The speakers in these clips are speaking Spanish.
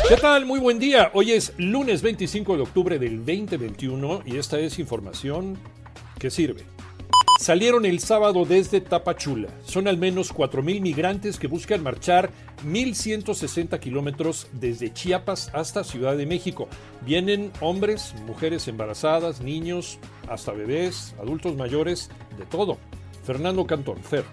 ¿Qué tal? Muy buen día. Hoy es lunes 25 de octubre del 2021 y esta es información que sirve. Salieron el sábado desde Tapachula. Son al menos 4.000 migrantes que buscan marchar 1.160 kilómetros desde Chiapas hasta Ciudad de México. Vienen hombres, mujeres embarazadas, niños, hasta bebés, adultos mayores, de todo. Fernando Cantón, Fer.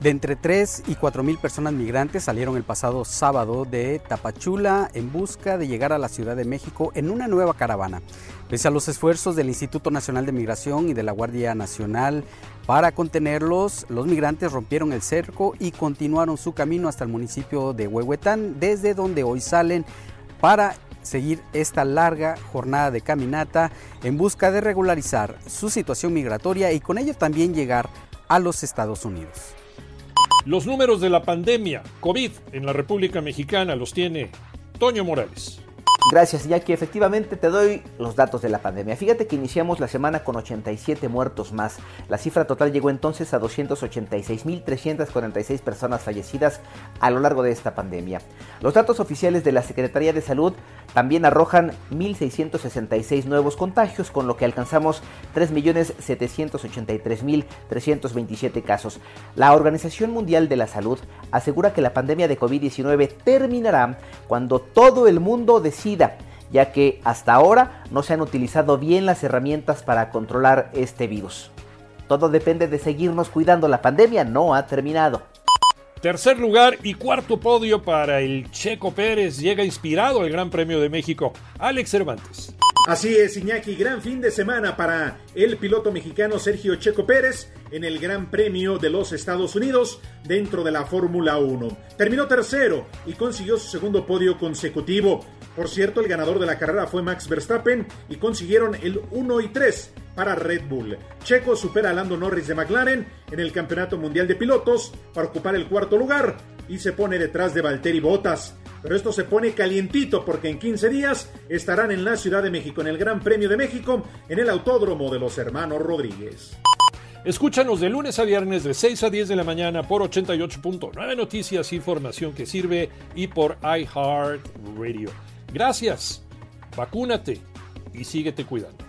De entre 3 y 4 mil personas migrantes salieron el pasado sábado de Tapachula en busca de llegar a la Ciudad de México en una nueva caravana. Pese a los esfuerzos del Instituto Nacional de Migración y de la Guardia Nacional para contenerlos, los migrantes rompieron el cerco y continuaron su camino hasta el municipio de Huehuetán, desde donde hoy salen para seguir esta larga jornada de caminata en busca de regularizar su situación migratoria y con ello también llegar a los Estados Unidos. Los números de la pandemia COVID en la República Mexicana los tiene Toño Morales. Gracias, Jackie. Efectivamente, te doy los datos de la pandemia. Fíjate que iniciamos la semana con 87 muertos más. La cifra total llegó entonces a 286.346 personas fallecidas a lo largo de esta pandemia. Los datos oficiales de la Secretaría de Salud también arrojan 1.666 nuevos contagios, con lo que alcanzamos 3.783.327 casos. La Organización Mundial de la Salud asegura que la pandemia de COVID-19 terminará cuando todo el mundo decida ya que hasta ahora no se han utilizado bien las herramientas para controlar este virus. Todo depende de seguirnos cuidando, la pandemia no ha terminado. Tercer lugar y cuarto podio para el Checo Pérez. Llega inspirado al Gran Premio de México. Alex Cervantes. Así es, Iñaki, gran fin de semana para el piloto mexicano Sergio Checo Pérez en el Gran Premio de los Estados Unidos dentro de la Fórmula 1. Terminó tercero y consiguió su segundo podio consecutivo. Por cierto, el ganador de la carrera fue Max Verstappen y consiguieron el 1 y 3 para Red Bull. Checo supera a Lando Norris de McLaren en el Campeonato Mundial de Pilotos para ocupar el cuarto lugar y se pone detrás de Valtteri Bottas. Pero esto se pone calientito porque en 15 días estarán en la Ciudad de México en el Gran Premio de México en el Autódromo de los Hermanos Rodríguez. Escúchanos de lunes a viernes de 6 a 10 de la mañana por 88.9 Noticias, información que sirve y por iHeartRadio. Gracias, vacúnate y síguete cuidando.